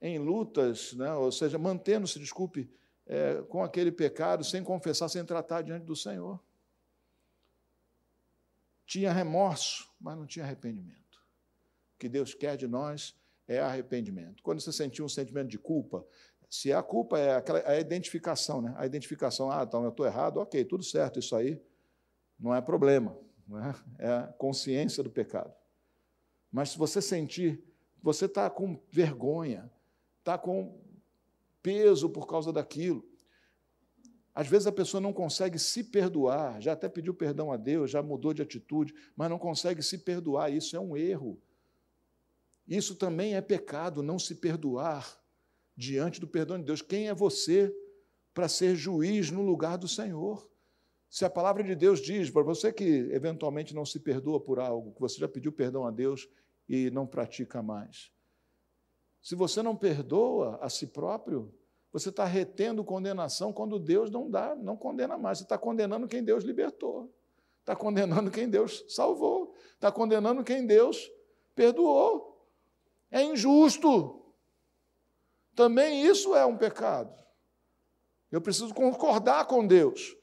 em lutas, né? ou seja, mantendo-se, desculpe, é, com aquele pecado, sem confessar, sem tratar diante do Senhor. Tinha remorso, mas não tinha arrependimento. O que Deus quer de nós é arrependimento. Quando você sentir um sentimento de culpa, se a culpa é aquela, a identificação, né? a identificação, ah, então eu estou errado, ok, tudo certo, isso aí não é problema, não é? é a consciência do pecado. Mas se você sentir, você está com vergonha, está com peso por causa daquilo. Às vezes a pessoa não consegue se perdoar, já até pediu perdão a Deus, já mudou de atitude, mas não consegue se perdoar. Isso é um erro. Isso também é pecado, não se perdoar diante do perdão de Deus. Quem é você para ser juiz no lugar do Senhor? Se a palavra de Deus diz para você que eventualmente não se perdoa por algo, que você já pediu perdão a Deus e não pratica mais. Se você não perdoa a si próprio, você está retendo condenação quando Deus não dá, não condena mais. Você está condenando quem Deus libertou. Está condenando quem Deus salvou. Está condenando quem Deus perdoou. É injusto. Também isso é um pecado. Eu preciso concordar com Deus.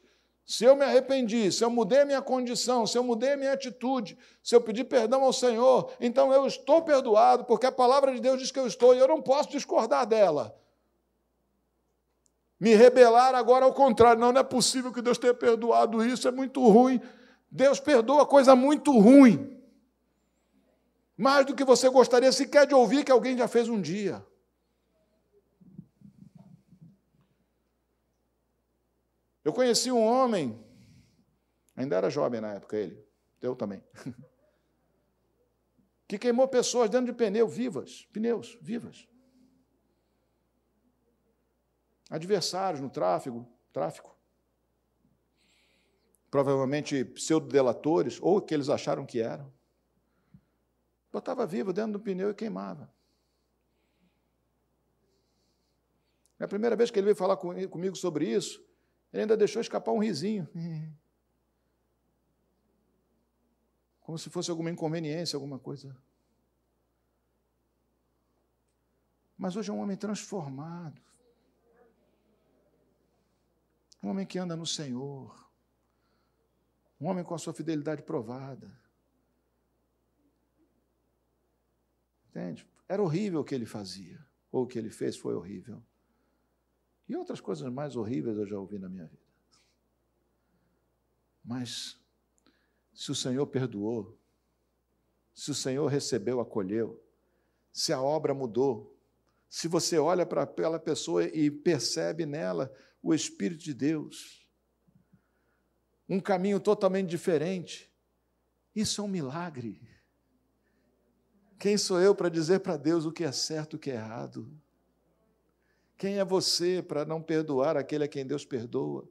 Se eu me arrependi, se eu mudei minha condição, se eu mudei minha atitude, se eu pedi perdão ao Senhor, então eu estou perdoado, porque a palavra de Deus diz que eu estou e eu não posso discordar dela. Me rebelar agora ao contrário, não, não é possível que Deus tenha perdoado isso, é muito ruim. Deus perdoa coisa muito ruim. Mais do que você gostaria sequer de ouvir que alguém já fez um dia. Eu conheci um homem, ainda era jovem na época ele, eu também, que queimou pessoas dentro de pneu vivas, pneus vivas. Adversários no tráfego, tráfico. Provavelmente pseudo-delatores, ou que eles acharam que eram. Botava vivo dentro do pneu e queimava. É a primeira vez que ele veio falar comigo sobre isso, ele ainda deixou escapar um risinho. Como se fosse alguma inconveniência, alguma coisa. Mas hoje é um homem transformado. Um homem que anda no Senhor. Um homem com a sua fidelidade provada. Entende? Era horrível o que ele fazia. Ou o que ele fez foi horrível. E outras coisas mais horríveis eu já ouvi na minha vida. Mas, se o Senhor perdoou, se o Senhor recebeu, acolheu, se a obra mudou, se você olha para aquela pessoa e percebe nela o Espírito de Deus, um caminho totalmente diferente, isso é um milagre. Quem sou eu para dizer para Deus o que é certo e o que é errado? Quem é você para não perdoar aquele a quem Deus perdoa?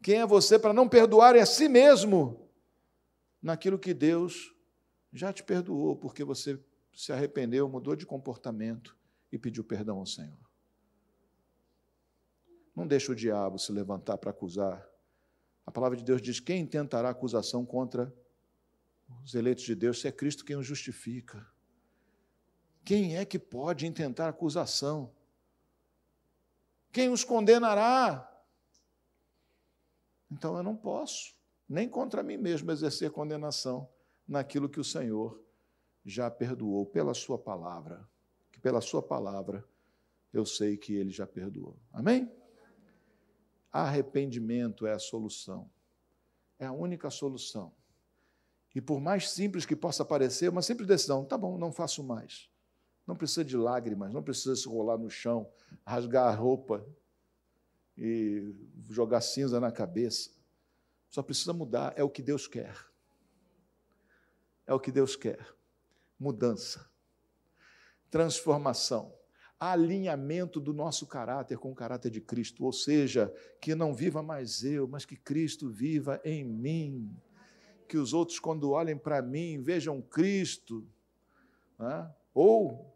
Quem é você para não perdoar a si mesmo naquilo que Deus já te perdoou, porque você se arrependeu, mudou de comportamento e pediu perdão ao Senhor? Não deixe o diabo se levantar para acusar. A palavra de Deus diz: quem intentará acusação contra os eleitos de Deus, se é Cristo quem os justifica? Quem é que pode intentar acusação? Quem os condenará? Então eu não posso, nem contra mim mesmo, exercer condenação naquilo que o Senhor já perdoou pela Sua palavra. Que pela Sua palavra eu sei que Ele já perdoou. Amém? Arrependimento é a solução. É a única solução. E por mais simples que possa parecer, uma simples decisão, tá bom, não faço mais. Não precisa de lágrimas, não precisa se rolar no chão, rasgar a roupa e jogar cinza na cabeça. Só precisa mudar, é o que Deus quer. É o que Deus quer. Mudança, transformação, alinhamento do nosso caráter com o caráter de Cristo, ou seja, que não viva mais eu, mas que Cristo viva em mim. Que os outros, quando olhem para mim, vejam Cristo. Né? Ou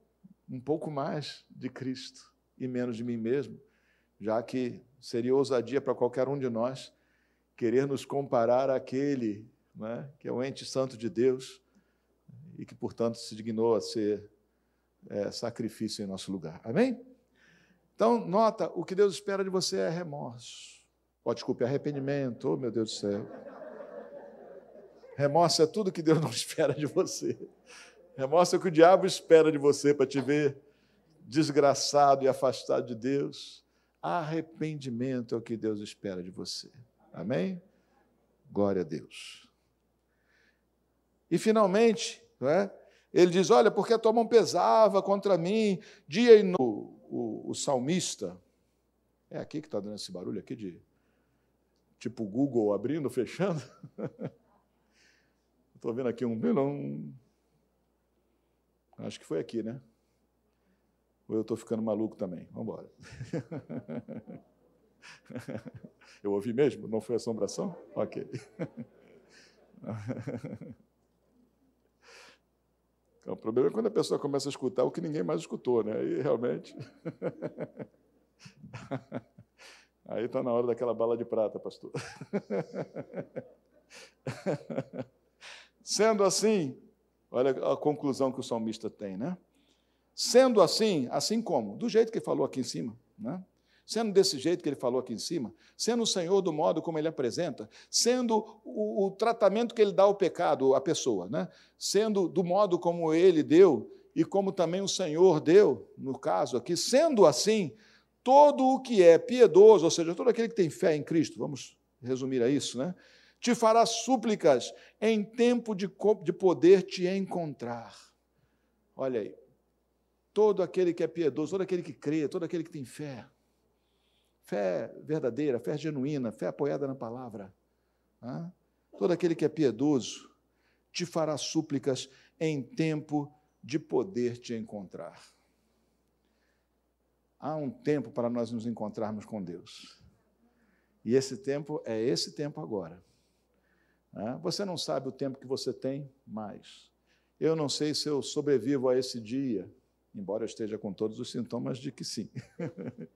um pouco mais de Cristo e menos de mim mesmo, já que seria ousadia para qualquer um de nós querer nos comparar àquele né, que é o ente santo de Deus e que, portanto, se dignou a ser é, sacrifício em nosso lugar. Amém? Então, nota, o que Deus espera de você é remorso. Pode, desculpe, arrependimento, oh meu Deus do céu. Remorso é tudo que Deus não espera de você. Mostra o que o diabo espera de você para te ver desgraçado e afastado de Deus. Arrependimento é o que Deus espera de você. Amém? Glória a Deus. E finalmente, é? ele diz: Olha, porque a tua mão pesava contra mim dia e noite. O, o, salmista, é aqui que está dando esse barulho aqui de tipo Google abrindo, fechando. Estou vendo aqui um. Acho que foi aqui, né? Ou eu estou ficando maluco também? Vamos embora. Eu ouvi mesmo? Não foi assombração? Ok. Então, o problema é quando a pessoa começa a escutar o que ninguém mais escutou, né? Aí realmente. Aí está na hora daquela bala de prata, pastor. Sendo assim, Olha a conclusão que o salmista tem, né? Sendo assim, assim como? Do jeito que ele falou aqui em cima, né? Sendo desse jeito que ele falou aqui em cima, sendo o Senhor do modo como ele apresenta, sendo o, o tratamento que ele dá ao pecado, à pessoa, né? Sendo do modo como ele deu e como também o Senhor deu, no caso aqui, sendo assim, todo o que é piedoso, ou seja, todo aquele que tem fé em Cristo, vamos resumir a isso, né? Te fará súplicas em tempo de, de poder te encontrar. Olha aí, todo aquele que é piedoso, todo aquele que crê, todo aquele que tem fé, fé verdadeira, fé genuína, fé apoiada na palavra, hein? todo aquele que é piedoso, te fará súplicas em tempo de poder te encontrar. Há um tempo para nós nos encontrarmos com Deus. E esse tempo é esse tempo agora. Né? Você não sabe o tempo que você tem mais. Eu não sei se eu sobrevivo a esse dia, embora eu esteja com todos os sintomas de que sim.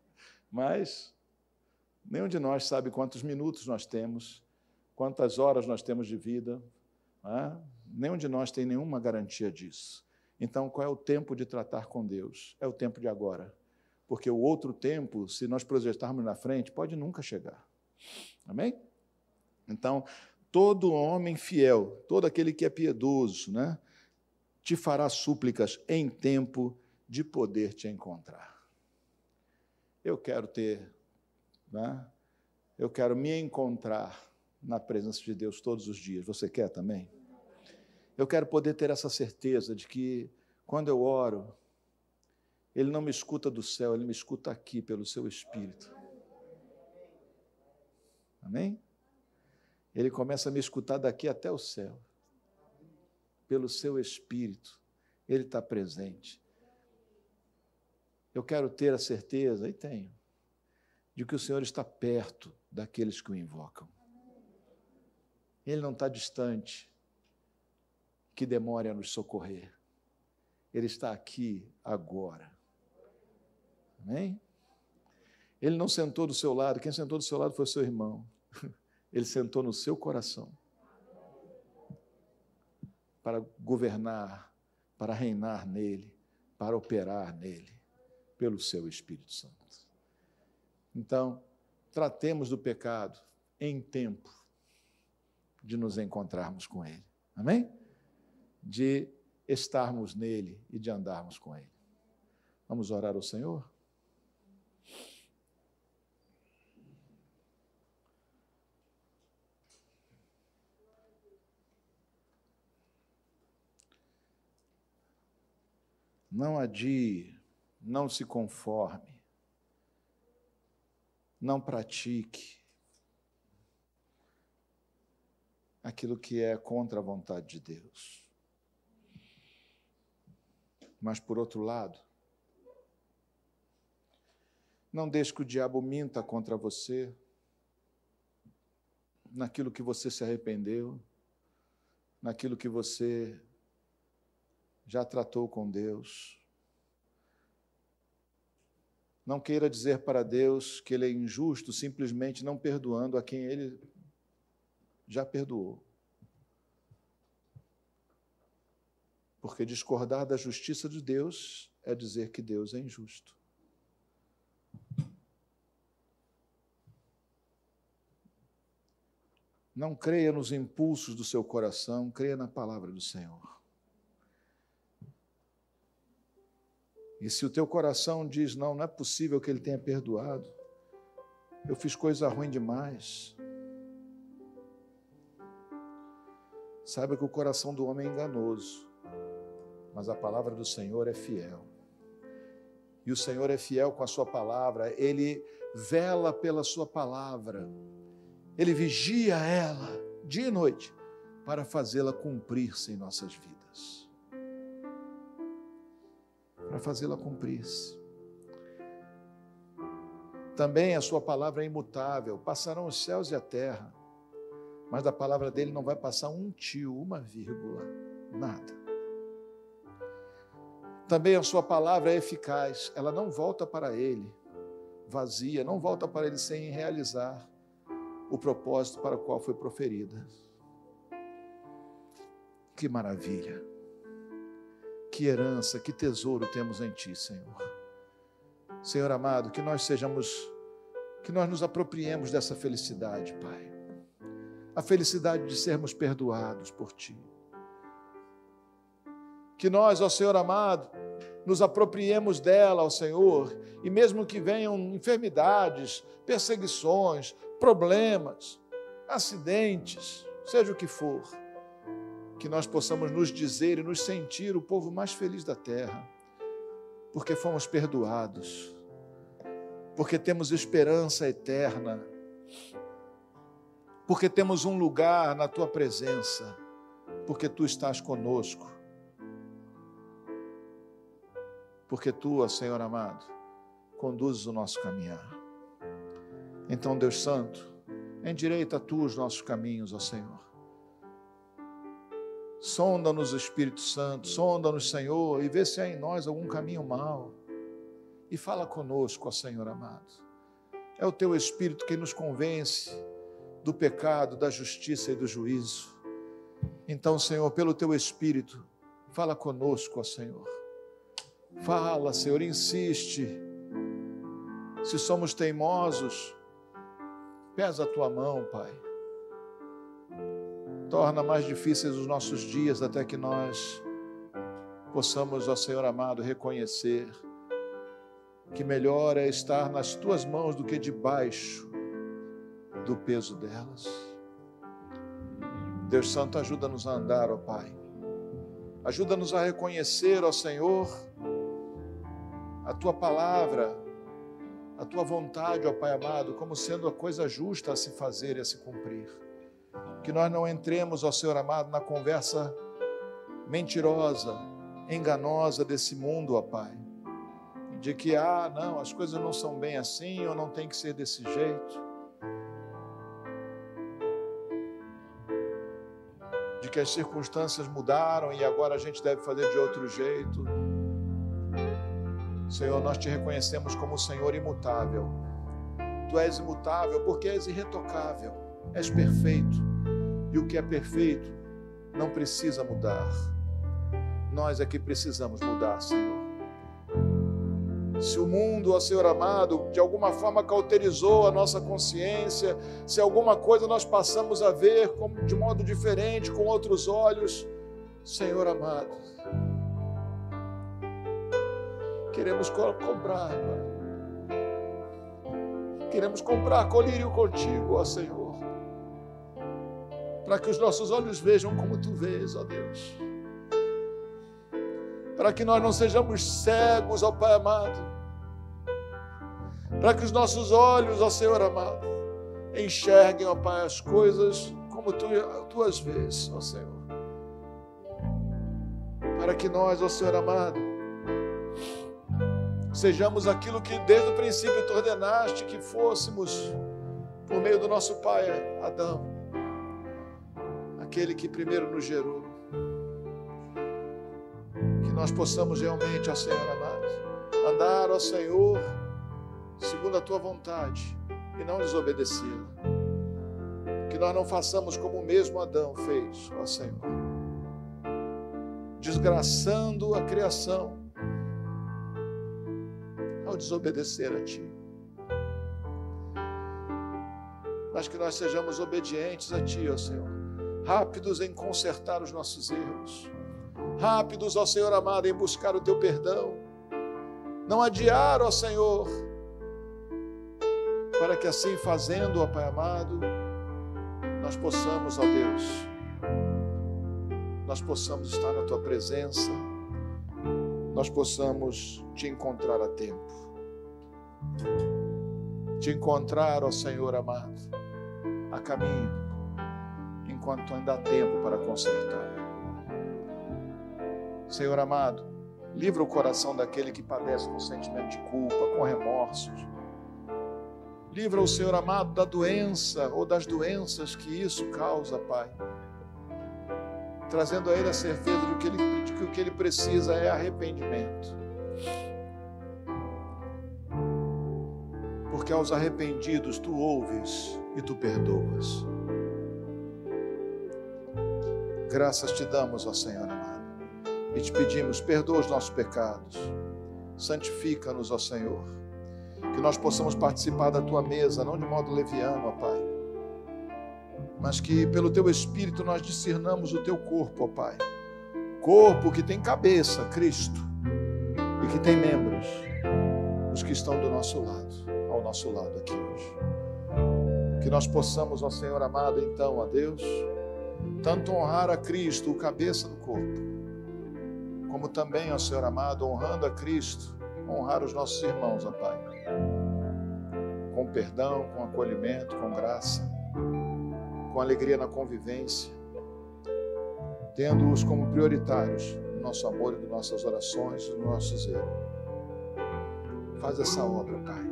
Mas nenhum de nós sabe quantos minutos nós temos, quantas horas nós temos de vida. Né? Nenhum de nós tem nenhuma garantia disso. Então, qual é o tempo de tratar com Deus? É o tempo de agora. Porque o outro tempo, se nós projetarmos na frente, pode nunca chegar. Amém? Então, todo homem fiel, todo aquele que é piedoso, né, te fará súplicas em tempo de poder te encontrar. Eu quero ter, né, eu quero me encontrar na presença de Deus todos os dias. Você quer também? Eu quero poder ter essa certeza de que quando eu oro, Ele não me escuta do céu, Ele me escuta aqui pelo seu Espírito. Amém? Ele começa a me escutar daqui até o céu. Pelo seu Espírito. Ele está presente. Eu quero ter a certeza, e tenho, de que o Senhor está perto daqueles que o invocam. Ele não está distante, que demore a nos socorrer. Ele está aqui agora. Amém? Ele não sentou do seu lado, quem sentou do seu lado foi o seu irmão. Ele sentou no seu coração para governar, para reinar nele, para operar nele, pelo seu Espírito Santo. Então, tratemos do pecado em tempo de nos encontrarmos com ele. Amém? De estarmos nele e de andarmos com ele. Vamos orar ao Senhor? Não adie, não se conforme, não pratique aquilo que é contra a vontade de Deus. Mas, por outro lado, não deixe que o diabo minta contra você, naquilo que você se arrependeu, naquilo que você já tratou com Deus. Não queira dizer para Deus que Ele é injusto simplesmente não perdoando a quem Ele já perdoou. Porque discordar da justiça de Deus é dizer que Deus é injusto. Não creia nos impulsos do seu coração, creia na palavra do Senhor. E se o teu coração diz, não, não é possível que ele tenha perdoado, eu fiz coisa ruim demais. Saiba que o coração do homem é enganoso, mas a palavra do Senhor é fiel. E o Senhor é fiel com a sua palavra, ele vela pela sua palavra, ele vigia ela dia e noite para fazê-la cumprir-se em nossas vidas para fazê-la cumprir-se. Também a sua palavra é imutável, passarão os céus e a terra, mas da palavra dele não vai passar um tio, uma vírgula, nada. Também a sua palavra é eficaz, ela não volta para ele vazia, não volta para ele sem realizar o propósito para o qual foi proferida. Que maravilha! Que herança, que tesouro temos em Ti, Senhor. Senhor amado, que nós sejamos, que nós nos apropriemos dessa felicidade, Pai. A felicidade de sermos perdoados por Ti. Que nós, ó Senhor amado, nos apropriemos dela, ó Senhor, e mesmo que venham enfermidades, perseguições, problemas, acidentes, seja o que for, que nós possamos nos dizer e nos sentir o povo mais feliz da terra, porque fomos perdoados, porque temos esperança eterna, porque temos um lugar na tua presença, porque tu estás conosco, porque tu, Senhor amado, conduzes o nosso caminhar. Então, Deus Santo, endireita tu os nossos caminhos, ó Senhor Sonda-nos, Espírito Santo, sonda-nos, Senhor, e vê se há em nós algum caminho mau. E fala conosco, ó Senhor amado. É o teu Espírito que nos convence do pecado, da justiça e do juízo. Então, Senhor, pelo teu Espírito, fala conosco, ó Senhor. Fala, Senhor, insiste. Se somos teimosos, Pesa a tua mão, Pai. Torna mais difíceis os nossos dias até que nós possamos, ó Senhor amado, reconhecer que melhor é estar nas tuas mãos do que debaixo do peso delas. Deus Santo, ajuda-nos a andar, ó Pai. Ajuda-nos a reconhecer, ó Senhor, a tua palavra, a tua vontade, ó Pai amado, como sendo a coisa justa a se fazer e a se cumprir. Que nós não entremos, ó Senhor amado, na conversa mentirosa, enganosa desse mundo, ó Pai. De que, ah, não, as coisas não são bem assim, ou não tem que ser desse jeito. De que as circunstâncias mudaram e agora a gente deve fazer de outro jeito. Senhor, nós te reconhecemos como Senhor imutável. Tu és imutável porque és irretocável, és perfeito. E o que é perfeito não precisa mudar. Nós é que precisamos mudar, Senhor. Se o mundo, ó Senhor amado, de alguma forma cauterizou a nossa consciência, se alguma coisa nós passamos a ver de modo diferente, com outros olhos, Senhor amado, queremos comprar. Queremos comprar colírio contigo, ó Senhor, para que os nossos olhos vejam como tu vês, ó Deus. Para que nós não sejamos cegos, ó Pai amado, para que os nossos olhos, ó Senhor amado, enxerguem, ó Pai, as coisas como tu, as vês, ó Senhor. Para que nós, ó Senhor amado, sejamos aquilo que desde o princípio tu ordenaste que fôssemos por meio do nosso pai Adão, aquele que primeiro nos gerou nós possamos realmente, ó Senhor amado, andar, ó Senhor, segundo a tua vontade e não desobedecê-la. Que nós não façamos como o mesmo Adão fez, ó Senhor, desgraçando a criação ao desobedecer a Ti. Mas que nós sejamos obedientes a Ti, ó Senhor, rápidos em consertar os nossos erros rápidos, ó Senhor amado, em buscar o teu perdão. Não adiar, ó Senhor, para que assim fazendo, ó Pai amado, nós possamos, ó Deus, nós possamos estar na tua presença, nós possamos te encontrar a tempo. Te encontrar, ó Senhor amado, a caminho, enquanto ainda há tempo para consertar. Senhor amado, livra o coração daquele que padece com sentimento de culpa, com remorsos. Livra o Senhor amado da doença ou das doenças que isso causa, Pai. Trazendo a Ele a certeza de que, ele, de que o que Ele precisa é arrependimento. Porque aos arrependidos tu ouves e tu perdoas. Graças te damos, ó Senhor amado e te pedimos, perdoa os nossos pecados, santifica-nos, ó Senhor, que nós possamos participar da tua mesa, não de modo leviano, ó Pai, mas que pelo teu Espírito nós discernamos o teu corpo, ó Pai, corpo que tem cabeça, Cristo, e que tem membros, os que estão do nosso lado, ao nosso lado aqui hoje. Que nós possamos, ó Senhor amado, então, ó Deus, tanto honrar a Cristo, o cabeça do corpo, como também, ó Senhor amado, honrando a Cristo, honrar os nossos irmãos, ó Pai. Com perdão, com acolhimento, com graça, com alegria na convivência, tendo-os como prioritários no nosso amor e nas nossas orações, no nosso zelo. Faz essa obra, Pai,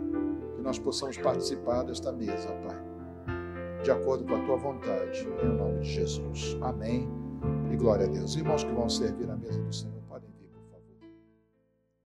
que nós possamos participar desta mesa, Pai, de acordo com a tua vontade, em nome de Jesus. Amém. E glória a Deus. Irmãos que vão servir a mesa do Senhor.